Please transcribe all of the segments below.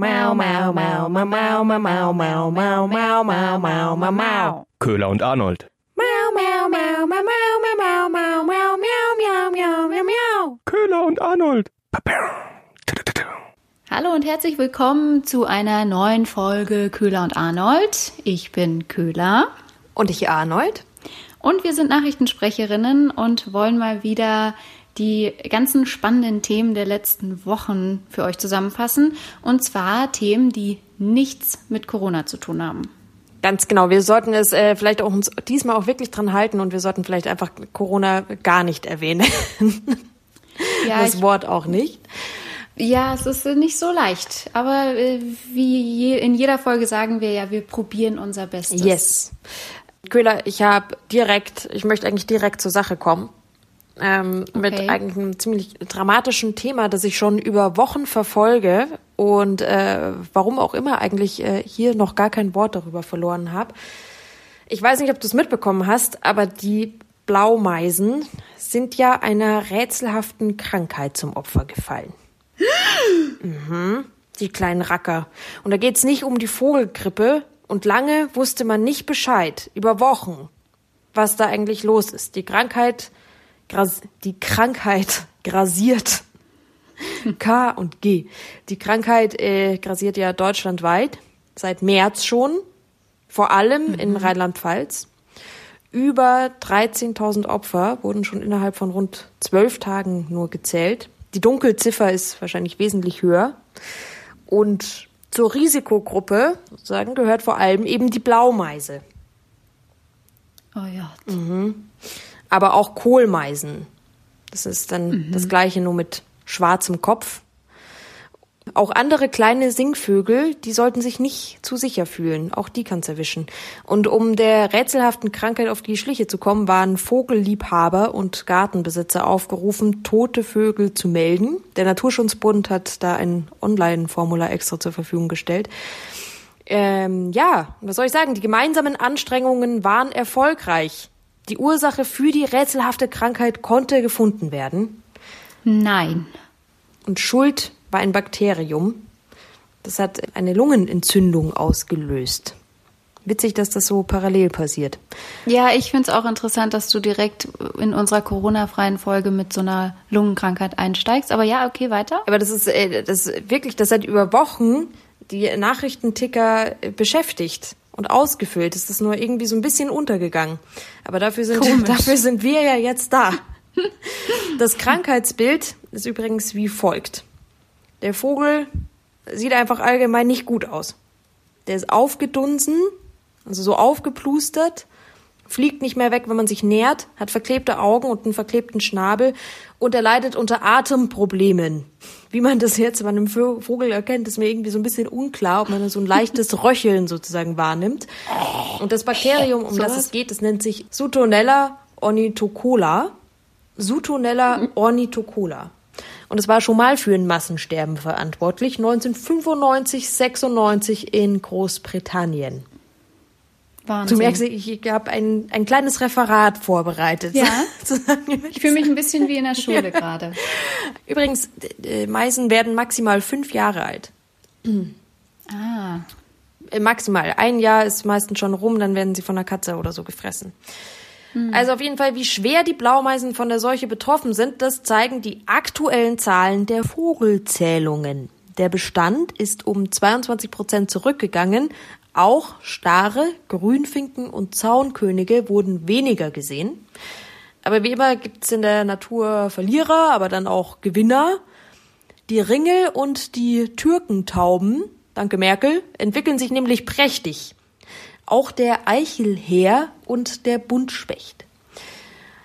Mau, mau, mau, mau, mau, mau, mau, mau, mau, mau, mau, mau, mau, mau. Köhler und Arnold. Mau, mau, mau, mau, mau, mau, mau, mau, mau, miau, miau, miau, miau, miau. Köhler und Arnold. Hallo und herzlich willkommen zu einer neuen Folge Köhler und Arnold. Ich bin Köhler Und ich Arnold. und wir sind Nachrichtensprecherinnen und wollen mal wieder die ganzen spannenden Themen der letzten Wochen für euch zusammenfassen. Und zwar Themen, die nichts mit Corona zu tun haben. Ganz genau. Wir sollten es äh, vielleicht auch uns diesmal auch wirklich dran halten und wir sollten vielleicht einfach Corona gar nicht erwähnen. Ja, das Wort auch nicht. ja es ist nicht so leicht. Aber äh, wie je, in jeder Folge sagen wir ja, wir probieren unser Bestes. Yes. Köhler, ich habe direkt, ich möchte eigentlich direkt zur Sache kommen. Ähm, Mit Okay. eigentlich einem ziemlich dramatischen Thema, das ich schon über Wochen verfolge und äh, warum auch immer eigentlich äh, hier noch gar kein Wort darüber verloren habe. Ich weiß nicht, ob du es mitbekommen hast, aber die Blaumeisen sind ja einer rätselhaften Krankheit zum Opfer gefallen. Mhm, die kleinen Racker. Und da geht's nicht um die Vogelgrippe. Und lange wusste man nicht Bescheid, über Wochen, was da eigentlich los ist. Die Krankheit, gras die Krankheit grasiert. K und G. Die Krankheit äh, grasiert ja deutschlandweit, seit März schon, vor allem in Rheinland-Pfalz. Über 13.000 Opfer wurden schon innerhalb von rund zwölf Tagen nur gezählt. Die Dunkelziffer ist wahrscheinlich wesentlich höher. Und zur Risikogruppe sozusagen gehört vor allem eben die Blaumeise, Oh ja. Aber auch Kohlmeisen. Das ist dann das gleiche nur mit schwarzem Kopf. Auch andere kleine Singvögel, die sollten sich nicht zu sicher fühlen. Auch die kann's erwischen. Und um der rätselhaften Krankheit auf die Schliche zu kommen, waren Vogelliebhaber und Gartenbesitzer aufgerufen, tote Vögel zu melden. Der Naturschutzbund hat da ein Online-Formular extra zur Verfügung gestellt. Ähm, ja, was soll ich sagen? Die gemeinsamen Anstrengungen waren erfolgreich. Die Ursache für die rätselhafte Krankheit konnte gefunden werden. Nein. Und Schuld war ein Bakterium. Das hat eine Lungenentzündung ausgelöst. Witzig, dass das so parallel passiert. Ja, ich finde es auch interessant, dass du direkt in unserer Corona-freien Folge mit so einer Lungenkrankheit einsteigst. Aber ja, okay, weiter. Aber das ist, äh, das ist wirklich, das hat über Wochen die Nachrichtenticker äh, beschäftigt und ausgefüllt. Es ist nur irgendwie so ein bisschen untergegangen. Aber dafür sind, Komisch. dafür sind wir ja jetzt da. Das Krankheitsbild ist übrigens wie folgt. Der Vogel sieht einfach allgemein nicht gut aus. Der ist aufgedunsen, also so aufgeplustert, fliegt nicht mehr weg, wenn man sich nähert, hat verklebte Augen und einen verklebten Schnabel und er leidet unter Atemproblemen. Wie man das jetzt bei einem Vogel erkennt, ist mir irgendwie so ein bisschen unklar, ob man so ein leichtes Röcheln sozusagen wahrnimmt. Und das Bakterium, um das Sowas? es geht, das nennt sich Sutonella ornithocola. Sutonella ornithocola. Und es war schon mal für ein Massensterben verantwortlich, 1995, 96 in Großbritannien. Wahnsinn. Du merkst, ich habe ein, ein kleines Referat vorbereitet. Ja. Ich fühle mich ein bisschen wie in der Schule gerade. Übrigens, Meisen werden maximal fünf Jahre alt. Ah. Äh, Maximal. Ein Jahr ist meistens schon rum, dann werden sie von einer Katze oder so gefressen. Also auf jeden Fall, wie schwer die Blaumeisen von der Seuche betroffen sind, das zeigen die aktuellen Zahlen der Vogelzählungen. Der Bestand ist um 22 Prozent zurückgegangen. Auch Stare, Grünfinken und Zaunkönige wurden weniger gesehen. Aber wie immer gibt's in der Natur Verlierer, aber dann auch Gewinner. Die Ringel und die Türkentauben, danke Merkel, entwickeln sich nämlich prächtig. Auch der Eichelheer und der Buntspecht.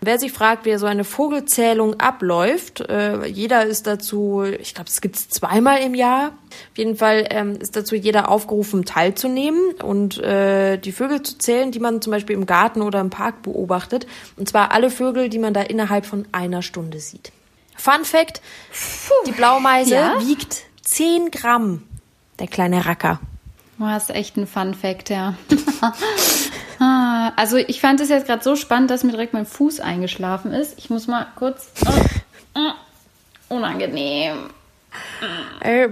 Wer sich fragt, wie so eine Vogelzählung abläuft, äh, jeder ist dazu, ich glaube, es gibt's zweimal im Jahr. Auf jeden Fall ähm, ist dazu jeder aufgerufen, teilzunehmen und äh, die Vögel zu zählen, die man zum Beispiel im Garten oder im Park beobachtet. Und zwar alle Vögel, die man da innerhalb von einer Stunde sieht. Fun Fact: Die Blaumeise Ja? wiegt 10 Gramm. Der kleine Racker. Du hast echt einen Fun Fact, ja. Also ich fand es jetzt gerade so spannend, dass mir direkt mein Fuß eingeschlafen ist. Ich muss mal kurz. Oh, oh, unangenehm. Äh,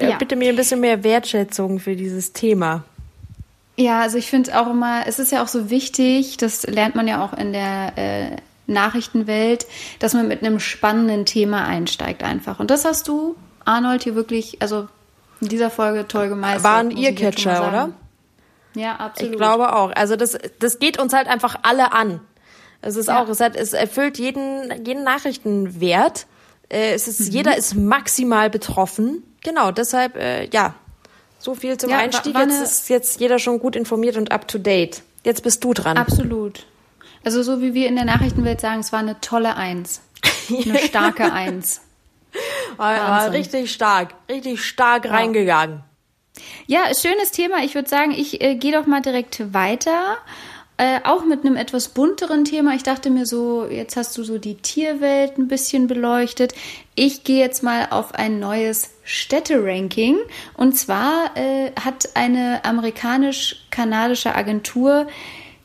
ja. Bitte mir ein bisschen mehr Wertschätzung für dieses Thema. Ja, also ich finde auch immer, es ist ja auch so wichtig, das lernt man ja auch in der äh, Nachrichtenwelt, dass man mit einem spannenden Thema einsteigt einfach. Und das hast du, Arnold, hier wirklich, also in dieser Folge toll gemeistert. War ein Earcatcher, oder? Ja, absolut. Ich glaube auch. Also das, das geht uns halt einfach alle an. Es ist ja. auch, es, hat, es erfüllt jeden, jeden Nachrichtenwert. Äh, es ist, mhm. Jeder ist maximal betroffen. Genau, deshalb, äh, ja, so viel zum ja, Einstieg. War, war jetzt ist jetzt jeder schon gut informiert und up to date. Jetzt bist du dran. Absolut. Also so wie wir in der Nachrichtenwelt sagen, es war eine tolle Eins. Eine starke Eins. War, war richtig stark, richtig stark ja. reingegangen. Ja, schönes Thema. Ich würde sagen, ich äh, gehe doch mal direkt weiter. Äh, auch mit einem etwas bunteren Thema. Ich dachte mir so, jetzt hast du so die Tierwelt ein bisschen beleuchtet. Ich gehe jetzt mal auf ein neues Städteranking. Und zwar äh, hat eine amerikanisch-kanadische Agentur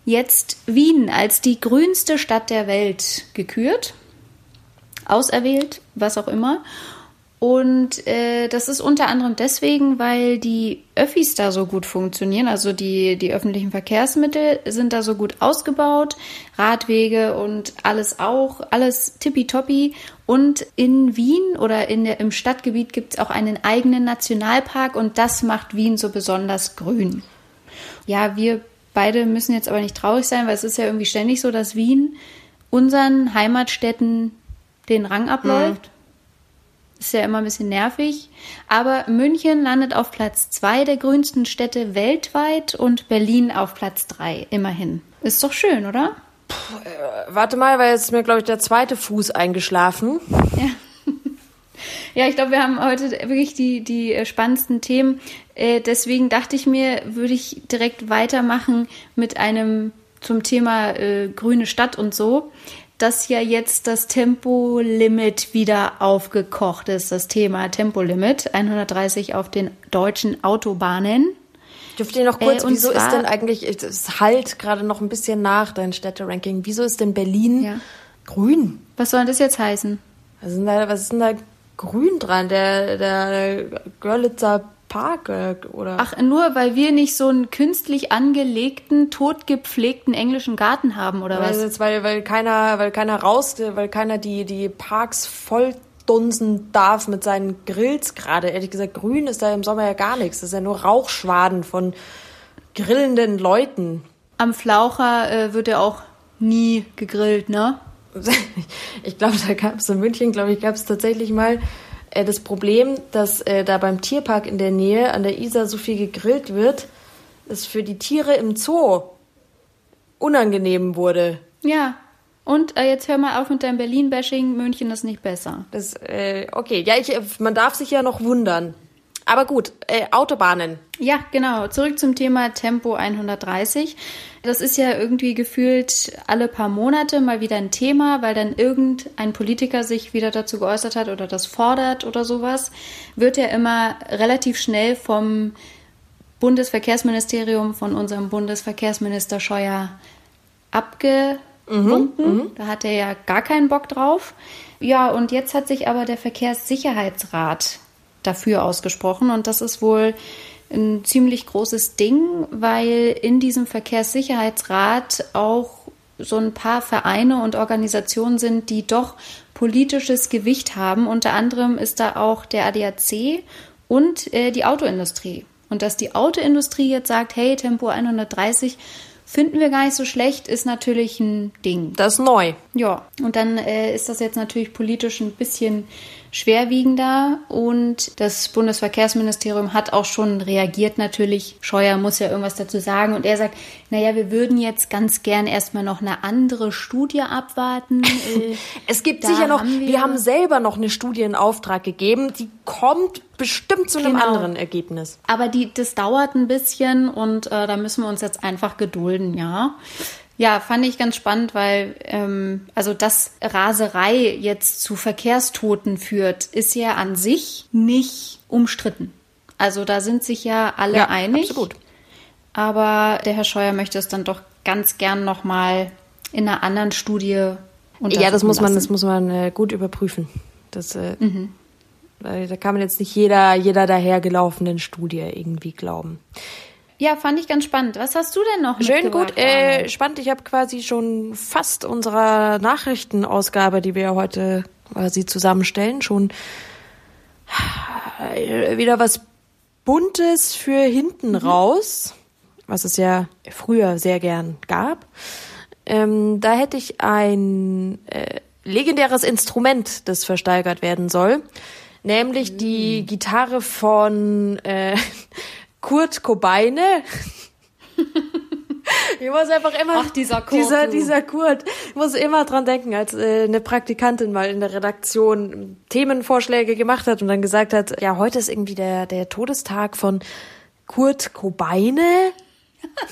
jetzt Wien als die grünste Stadt der Welt gekürt. Auserwählt, was auch immer. Und äh, das ist unter anderem deswegen, weil die Öffis da so gut funktionieren. Also die, die öffentlichen Verkehrsmittel sind da so gut ausgebaut. Radwege und alles auch. Alles tippitoppi. Und in Wien oder in der, im Stadtgebiet gibt es auch einen eigenen Nationalpark und das macht Wien so besonders grün. Ja, wir beide müssen jetzt aber nicht traurig sein, weil es ist ja irgendwie ständig so, dass Wien unseren Heimatstädten den Rang abläuft. Mhm. Ist ja immer ein bisschen nervig. Aber München landet auf Platz zwei der grünsten Städte weltweit und Berlin auf Platz drei, immerhin. Ist doch schön, oder? Puh, äh, warte mal, weil jetzt ist mir, glaube ich, der zweite Fuß eingeschlafen. Ja. Ja, ich glaube, wir haben heute wirklich die, die äh, spannendsten Themen. Äh, deswegen dachte ich mir, würde ich direkt weitermachen mit einem zum Thema äh, grüne Stadt und so dass ja jetzt das Tempolimit wieder aufgekocht ist, das Thema Tempolimit 130 auf den deutschen Autobahnen. Dürft ihr noch kurz, äh, wieso ist denn eigentlich, es halt gerade noch ein bisschen nach, dein Städteranking, wieso ist denn Berlin ja. grün? Was soll das jetzt heißen? Was ist denn da, was ist denn da grün dran? Der, der Görlitzer Park äh, oder? Ach, nur weil wir nicht so einen künstlich angelegten, totgepflegten englischen Garten haben oder weil, was? Weil, weil keiner, weil keiner raus, weil keiner die, die Parks voll dunsen darf mit seinen Grills gerade. Ehrlich gesagt, grün ist da im Sommer ja gar nichts. Das ist ja nur Rauchschwaden von grillenden Leuten. Am Flaucher äh, wird ja auch nie gegrillt, ne? ich glaube, da gab es in München, glaube ich, gab es tatsächlich mal äh, das Problem, dass äh, da beim Tierpark in der Nähe an der Isar so viel gegrillt wird, dass für die Tiere im Zoo unangenehm wurde. Ja. Und äh, jetzt hör mal auf mit deinem Berlin-Bashing. München ist nicht besser. Das, äh, okay, ja, ich, man darf sich ja noch wundern. Aber gut, äh, Autobahnen. Ja, genau. Zurück zum Thema Tempo 130. Das ist ja irgendwie gefühlt alle paar Monate mal wieder ein Thema, weil dann irgendein Politiker sich wieder dazu geäußert hat oder das fordert oder sowas. Wird ja immer relativ schnell vom Bundesverkehrsministerium, von unserem Bundesverkehrsminister Scheuer. Mhm, mhm, da hat er ja gar keinen Bock drauf. Ja, und jetzt hat sich aber der Verkehrssicherheitsrat dafür ausgesprochen und das ist wohl ein ziemlich großes Ding, weil in diesem Verkehrssicherheitsrat auch so ein paar Vereine und Organisationen sind, die doch politisches Gewicht haben. Unter anderem ist da auch der ADAC und äh, die Autoindustrie. Und dass die Autoindustrie jetzt sagt, hey, Tempo 130 finden wir gar nicht so schlecht, ist natürlich ein Ding. Das ist neu. Ja, und dann äh, ist das jetzt natürlich politisch ein bisschen schwerwiegender und das Bundesverkehrsministerium hat auch schon reagiert natürlich. Scheuer muss ja irgendwas dazu sagen und er sagt, naja, wir würden jetzt ganz gern erstmal noch eine andere Studie abwarten. Äh, es gibt sicher noch, haben wir, wir, haben selber noch eine Studie in Auftrag gegeben, die kommt bestimmt zu einem genau. anderen Ergebnis. Aber die, das dauert ein bisschen und äh, da müssen wir uns jetzt einfach gedulden, ja. Ja, fand ich ganz spannend, weil ähm, also dass Raserei jetzt zu Verkehrstoten führt, ist ja an sich nicht umstritten. Also da sind sich ja alle ja, einig. Absolut. Aber der Herr Scheuer möchte es dann doch ganz gern nochmal in einer anderen Studie untersuchen Ja, das muss man, das muss man äh, gut überprüfen. Das, äh, mhm. Da kann man jetzt nicht jeder, jeder dahergelaufenen Studie irgendwie glauben. Ja, fand ich ganz spannend. Was hast du denn noch Schön gut, äh, spannend. Ich habe quasi schon fast unserer Nachrichtenausgabe, die wir heute quasi zusammenstellen, schon äh, wieder was Buntes für hinten mhm. raus, was es ja früher sehr gern gab. Ähm, da hätte ich ein äh, legendäres Instrument, das versteigert werden soll, nämlich mhm. die Gitarre von äh, Kurt Cobaine. Ich muss einfach immer Ach, dieser Kurt, dieser, dieser Kurt, ich muss immer dran denken, als äh, eine Praktikantin mal in der Redaktion Themenvorschläge gemacht hat und dann gesagt hat, ja, heute ist irgendwie der der Todestag von Kurt Cobaine.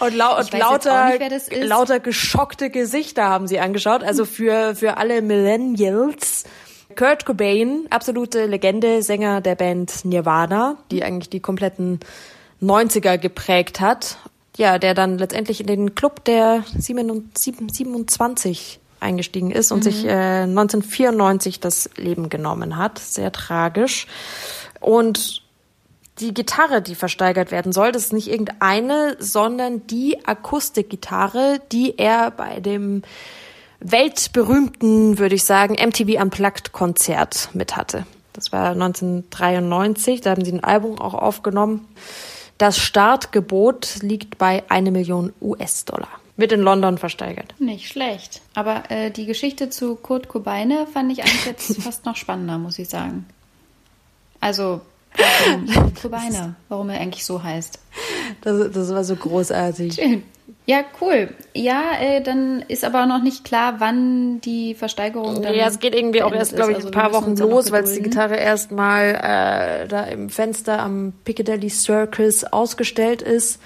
und, lau und lauter nicht, lauter geschockte Gesichter haben sie angeschaut, also für für alle Millennials Kurt Cobain, absolute Legende, Sänger der Band Nirvana, die eigentlich die kompletten 90er geprägt hat. Ja, der dann letztendlich in den Club der 27 eingestiegen ist und mhm. sich äh, 1994 das Leben genommen hat. Sehr tragisch. Und die Gitarre, die versteigert werden soll, das ist nicht irgendeine, sondern die Akustikgitarre, die er bei dem weltberühmten, würde ich sagen, MTV Unplugged Konzert mit hatte. Das war 1993, da haben sie ein Album auch aufgenommen. Das Startgebot liegt bei eine Million US-Dollar. Wird in London versteigert. Nicht schlecht. Aber äh, die Geschichte zu Kurt Cobain fand ich eigentlich jetzt fast noch spannender, muss ich sagen. Also, warum Cobain, warum er eigentlich so heißt. Das, das war so großartig. Schön. Ja, cool. Ja, äh, dann ist aber noch nicht klar, wann die Versteigerung dann. Ja, es geht irgendwie auch erst, glaube ich, also ein paar Wochen los, weil die Gitarre erstmal äh, da im Fenster am Piccadilly Circus ausgestellt ist.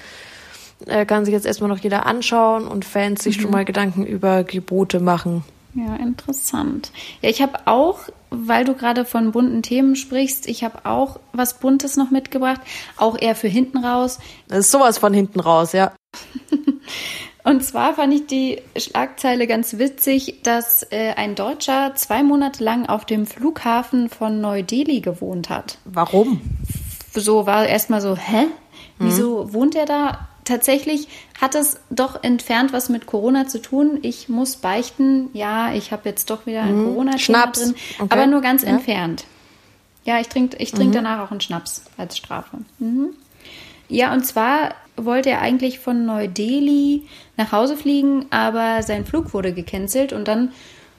Äh, kann sich jetzt erstmal noch jeder anschauen und Fans sich mhm. schon mal Gedanken über Gebote machen. Ja, interessant. Ja, ich habe auch, weil du gerade von bunten Themen sprichst, ich habe auch was Buntes noch mitgebracht, auch eher für hinten raus. Das ist sowas von hinten raus, ja. Und zwar fand ich die Schlagzeile ganz witzig, dass äh, ein Deutscher zwei Monate lang auf dem Flughafen von Neu-Delhi gewohnt hat. Warum? So war erstmal so, hä? Wieso mhm. wohnt er da? Tatsächlich hat es doch entfernt was mit Corona zu tun. Ich muss beichten, ja, ich habe jetzt doch wieder ein mhm. Corona-Thema drin, okay. aber nur ganz ja. entfernt. Ja, ich trinke ich trink mhm. danach auch einen Schnaps als Strafe. Mhm. Ja, und zwar wollte er eigentlich von Neu-Delhi nach Hause fliegen, aber sein Flug wurde gecancelt und dann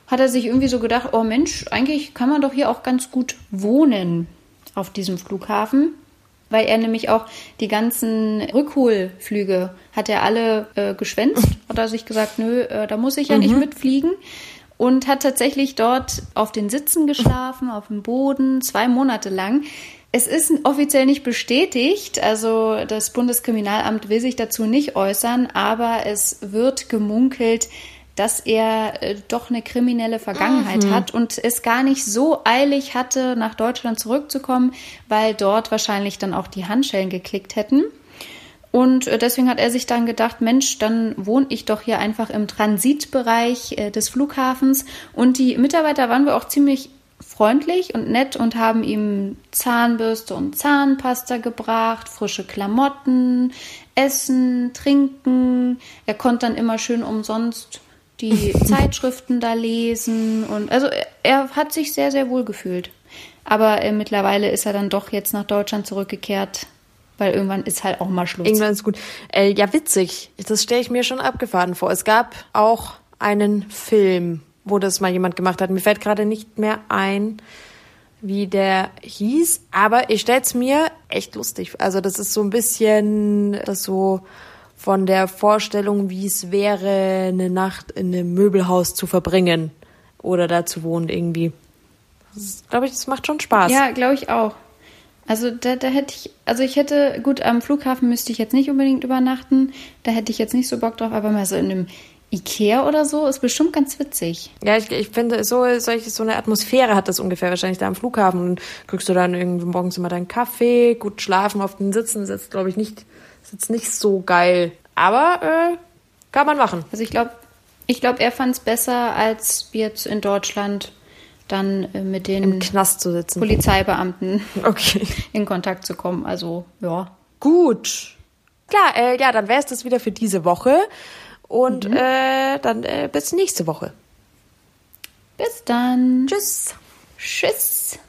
hat er sich irgendwie so gedacht, oh Mensch, eigentlich kann man doch hier auch ganz gut wohnen auf diesem Flughafen, weil er nämlich auch die ganzen Rückholflüge hat er alle äh, geschwänzt, hat er sich gesagt, nö, äh, da muss ich ja mhm. nicht mitfliegen und hat tatsächlich dort auf den Sitzen geschlafen, auf dem Boden, zwei Monate lang. Es ist offiziell nicht bestätigt, also das Bundeskriminalamt will sich dazu nicht äußern, aber es wird gemunkelt, dass er äh, doch eine kriminelle Vergangenheit mhm. hat und es gar nicht so eilig hatte, nach Deutschland zurückzukommen, weil dort wahrscheinlich dann auch die Handschellen geklickt hätten. Und äh, deswegen hat er sich dann gedacht, Mensch, dann wohne ich doch hier einfach im Transitbereich äh, des Flughafens. Und die Mitarbeiter waren wir auch ziemlich freundlich und nett und haben ihm Zahnbürste und Zahnpasta gebracht, frische Klamotten, Essen, Trinken. Er konnte dann immer schön umsonst die Zeitschriften da lesen und also er hat sich sehr, sehr wohl gefühlt. Aber äh, mittlerweile ist er dann doch jetzt nach Deutschland zurückgekehrt, weil irgendwann ist halt auch mal Schluss. Irgendwann ist gut. Äh, ja, witzig. Das stelle ich mir schon abgefahren vor. Es gab auch einen Film wo das mal jemand gemacht hat. Mir fällt gerade nicht mehr ein, wie der hieß, aber ich stell's mir echt lustig. Also das ist so ein bisschen das so von der Vorstellung, wie es wäre, eine Nacht in einem Möbelhaus zu verbringen oder da zu wohnen irgendwie. Glaube ich, das macht schon Spaß. Ja, glaube ich auch. Also da, da hätte ich, also ich hätte, gut, am Flughafen müsste ich jetzt nicht unbedingt übernachten, da hätte ich jetzt nicht so Bock drauf, aber mal so in einem Ikea oder so ist bestimmt ganz witzig. Ja, ich, ich finde, so, so eine Atmosphäre hat das ungefähr wahrscheinlich da am Flughafen. Und kriegst du dann irgendwie morgens immer deinen Kaffee, gut schlafen auf den Sitzen, sitzt, glaube ich, nicht, sitzt nicht so geil. Aber äh, kann man machen. Also ich glaube, ich glaube, er fand es besser, als jetzt in Deutschland dann äh, mit den Im Knast zu sitzen. Polizeibeamten okay. in Kontakt zu kommen. Also, ja. Gut. Klar, äh, ja, dann wäre es das wieder für diese Woche. Und mhm. äh, dann äh, bis nächste Woche. Bis dann. Tschüss. Tschüss.